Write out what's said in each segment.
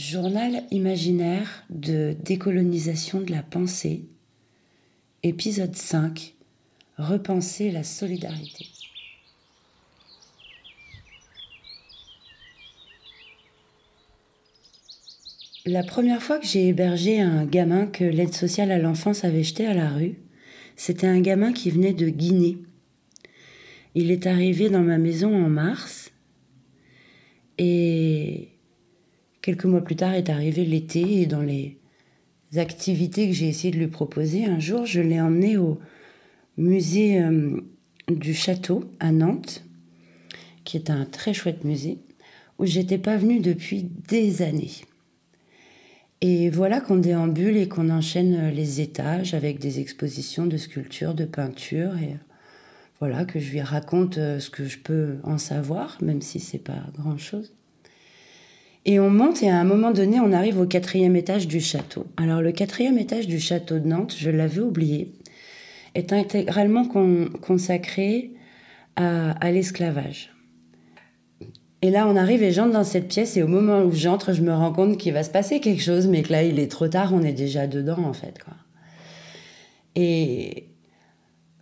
Journal imaginaire de décolonisation de la pensée, épisode 5, Repenser la solidarité. La première fois que j'ai hébergé un gamin que l'aide sociale à l'enfance avait jeté à la rue, c'était un gamin qui venait de Guinée. Il est arrivé dans ma maison en mars et quelques mois plus tard est arrivé l'été et dans les activités que j'ai essayé de lui proposer, un jour je l'ai emmené au musée euh, du château à Nantes, qui est un très chouette musée, où j'étais pas venue depuis des années. Et voilà qu'on déambule et qu'on enchaîne les étages avec des expositions de sculptures, de peintures et voilà que je lui raconte euh, ce que je peux en savoir, même si c'est pas grand chose. Et on monte et à un moment donné, on arrive au quatrième étage du château. Alors le quatrième étage du château de Nantes, je l'avais oublié, est intégralement consacré à, l'esclavage. Et là, on arrive et j'entre dans cette pièce et au moment où j'entre, je me rends compte qu'il va se passer quelque chose, mais que là, il est trop tard, on est déjà dedans en fait. Quoi. Et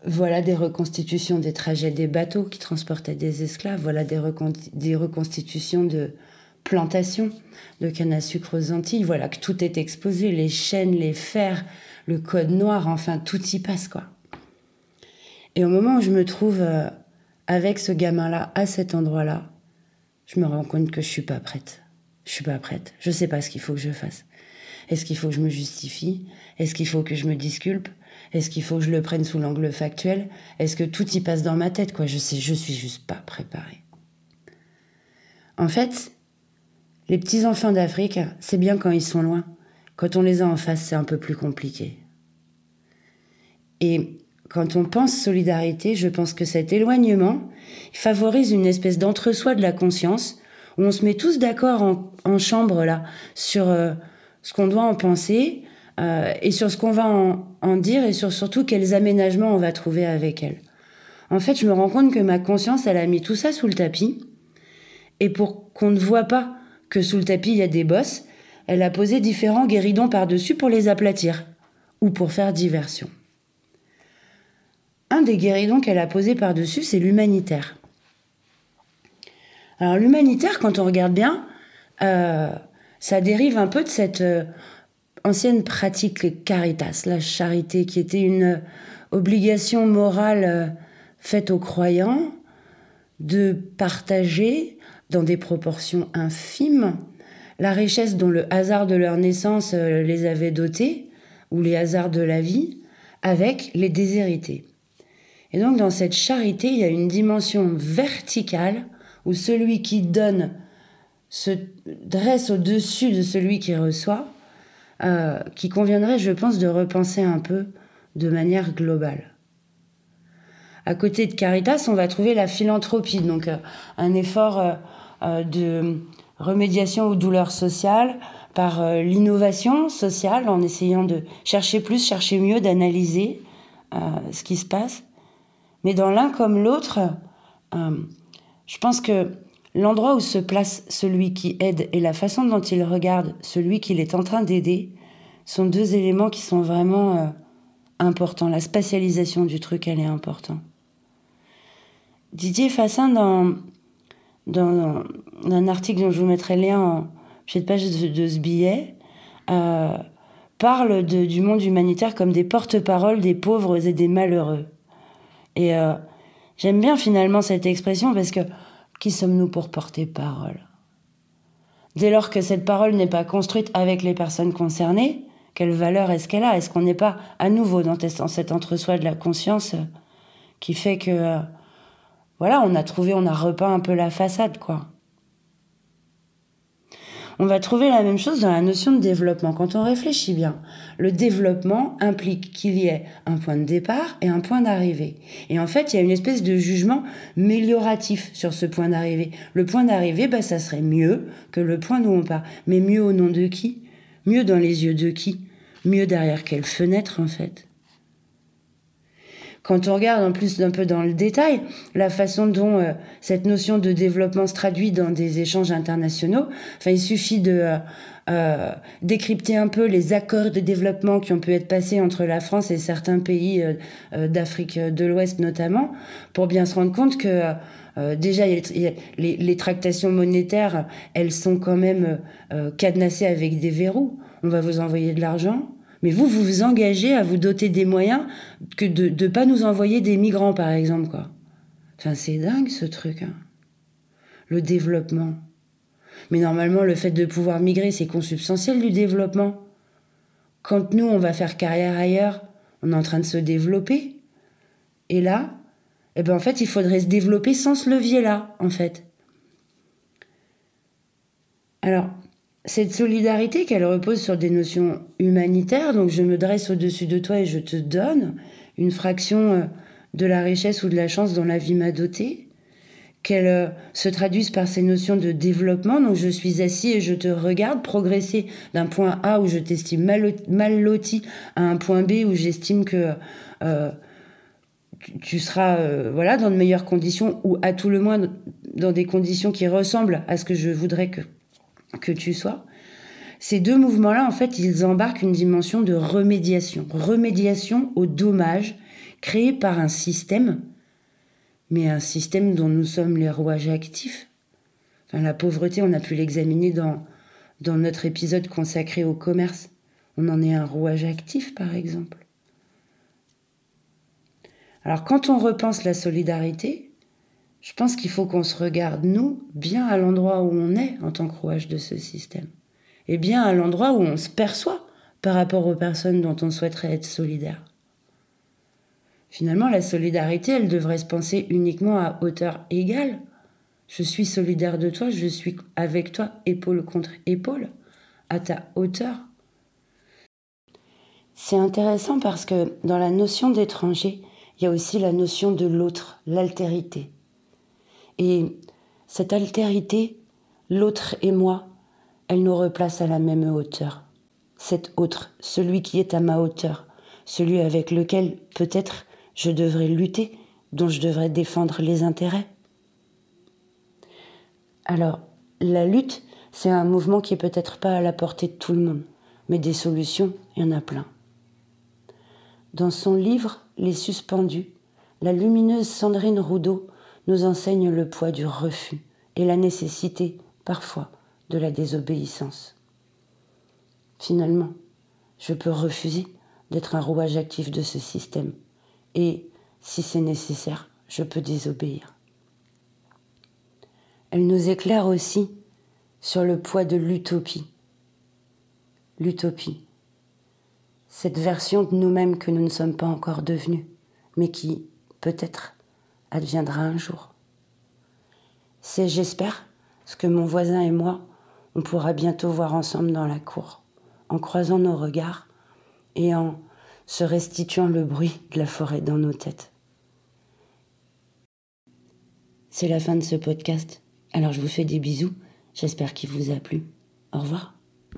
voilà des reconstitutions des trajets des bateaux qui transportaient des esclaves, voilà des reconstitutions de plantations de canne à sucre aux Antilles, voilà que tout est exposé, les chaînes, les fers, le code noir, enfin tout y passe quoi. Et au moment où je me trouve euh, avec ce gamin-là, à cet endroit-là, je me rends compte que je suis pas prête. Je suis pas prête. Je sais pas ce qu'il faut que je fasse. Est-ce qu'il faut que je me justifie? Est-ce qu'il faut que je me disculpe? Est-ce qu'il faut que je le prenne sous l'angle factuel? Est-ce que tout y passe dans ma tête quoi? Je sais, je suis juste pas préparée. En fait, les petits enfants d'Afrique, c'est bien quand ils sont loin. Quand on les a en face, c'est un peu plus compliqué. Et quand on pense solidarité, je pense que cet éloignement favorise une espèce d'entre-soi de la conscience où on se met tous d'accord en, chambre là sur euh, ce qu'on doit en penser euh, et sur ce qu'on va en, dire et sur surtout quels aménagements on va trouver avec elle. En fait, je me rends compte que ma conscience, elle a mis tout ça sous le tapis et pour qu'on ne voit pas que sous le tapis il y a des bosses, elle a posé différents guéridons par-dessus pour les aplatir ou pour faire diversion. Un des guéridons qu'elle a posé par-dessus, c'est l'humanitaire. Alors l'humanitaire, quand on regarde bien, euh, ça dérive un peu de cette euh, ancienne pratique caritas, la charité, qui était une obligation morale euh, faite aux croyants de partager dans des proportions infimes la richesse dont le hasard de leur naissance les avait dotés, ou les hasards de la vie, avec les déshérités. Et donc dans cette charité, il y a une dimension verticale où celui qui donne se dresse au-dessus de celui qui reçoit, euh, qui conviendrait, je pense, de repenser un peu de manière globale. À côté de Caritas, on va trouver la philanthropie, donc euh, un effort euh, de remédiation aux douleurs sociales par l'innovation sociale, en essayant de chercher plus, chercher mieux, d'analyser ce qui se passe. Mais dans l'un comme l'autre, euh, je pense que l'endroit où se place celui qui aide et la façon dont il regarde celui qu'il est en train d'aider sont deux éléments qui sont vraiment euh, importants. La spatialisation du truc, elle est importante. Didier Fassin, dans, dans, un article dont je vous mettrai le lien en de page de, ce billet, euh, parle du monde humanitaire comme des porte-paroles des pauvres et des malheureux. Et euh, j'aime bien finalement cette expression parce que qui sommes-nous pour porter parole? Dès lors que cette parole n'est pas construite avec les personnes concernées, quelle valeur est-ce qu'elle a? Est-ce qu'on n'est pas à nouveau dans cet entre-soi de la conscience qui fait que, euh, voilà, on a trouvé, on a repeint un peu la façade, quoi on va trouver la même chose dans la notion de développement. Quand on réfléchit bien, le développement implique qu'il y ait un point de départ et un point d'arrivée. Et en fait, il y a une espèce de jugement mélioratif sur ce point d'arrivée. Le point d'arrivée, bah, ça serait mieux que le point d'où on part. Mais mieux au nom de qui? Mieux dans les yeux de qui? Mieux derrière quelle fenêtre, en fait? Quand on regarde en plus un peu dans le détail la façon dont euh, cette notion de développement se traduit dans des échanges internationaux, enfin il suffit de euh, euh, décrypter un peu les accords de développement qui ont pu être passés entre la France et certains pays d'Afrique de l'Ouest notamment, pour bien se rendre compte que déjà les, les, tractations monétaires, elles sont quand même cadenassées avec des verrous. On va vous envoyer de l'argent, mais vous, vous vous engagez à vous doter des moyens que de ne pas nous envoyer des migrants, par exemple, quoi. Enfin, c'est dingue, ce truc. Hein. Le développement. Mais normalement, le fait de pouvoir migrer, c'est consubstantiel du développement. Quand nous, on va faire carrière ailleurs, on est en train de se développer. Et là, eh ben, en fait, il faudrait se développer sans ce levier-là, en fait. Alors, cette solidarité qu'elle repose sur des notions humanitaires, donc je me dresse au-dessus de toi et je te donne une fraction euh, de la richesse ou de la chance dont la vie m'a dotée, qu'elle euh, se traduise par ces notions de développement, donc je suis assis et je te regarde progresser d'un point A où je t'estime mal, loti à un point B où j'estime que euh, tu, seras voilà dans de meilleures conditions ou à tout le moins dans des conditions qui ressemblent à ce que je voudrais que que tu sois, ces deux mouvements-là, en fait, ils embarquent une dimension de remédiation. Remédiation aux dommages créés par un système, mais un système dont nous sommes les rouages actifs. Enfin, la pauvreté, on a pu l'examiner dans, dans notre épisode consacré au commerce. On en est un rouage actif, par exemple. Alors, quand on repense la solidarité, je pense qu'il faut qu'on se regarde, nous, bien à l'endroit où on est en tant que rouage de ce système. Et bien à l'endroit où on se perçoit par rapport aux personnes dont on souhaiterait être solidaire. Finalement, la solidarité, elle devrait se penser uniquement à hauteur égale. Je suis solidaire de toi, je suis avec toi, épaule contre épaule, à ta hauteur. C'est intéressant parce que dans la notion d'étranger, il y a aussi la notion de l'autre, l'altérité. Et cette altérité, l'autre et moi, elle nous replace à la même hauteur. Cet autre, celui qui est à ma hauteur, celui avec lequel peut-être je devrais lutter, dont je devrais défendre les intérêts. Alors, la lutte, c'est un mouvement qui est peut-être pas à la portée de tout le monde, mais des solutions, il y en a plein. Dans son livre Les Suspendus, la lumineuse Sandrine Roudot nous enseigne le poids du refus et la nécessité, parfois, de la désobéissance. Finalement, je peux refuser d'être un rouage actif de ce système et, si c'est nécessaire, je peux désobéir. Elle nous éclaire aussi sur le poids de l'utopie. L'utopie, cette version de nous-mêmes que nous ne sommes pas encore devenus, mais qui, peut-être, adviendra un jour. C'est, j'espère, ce que mon voisin et moi, on pourra bientôt voir ensemble dans la cour, en croisant nos regards et en se restituant le bruit de la forêt dans nos têtes. C'est la fin de ce podcast, alors je vous fais des bisous, j'espère qu'il vous a plu. Au revoir.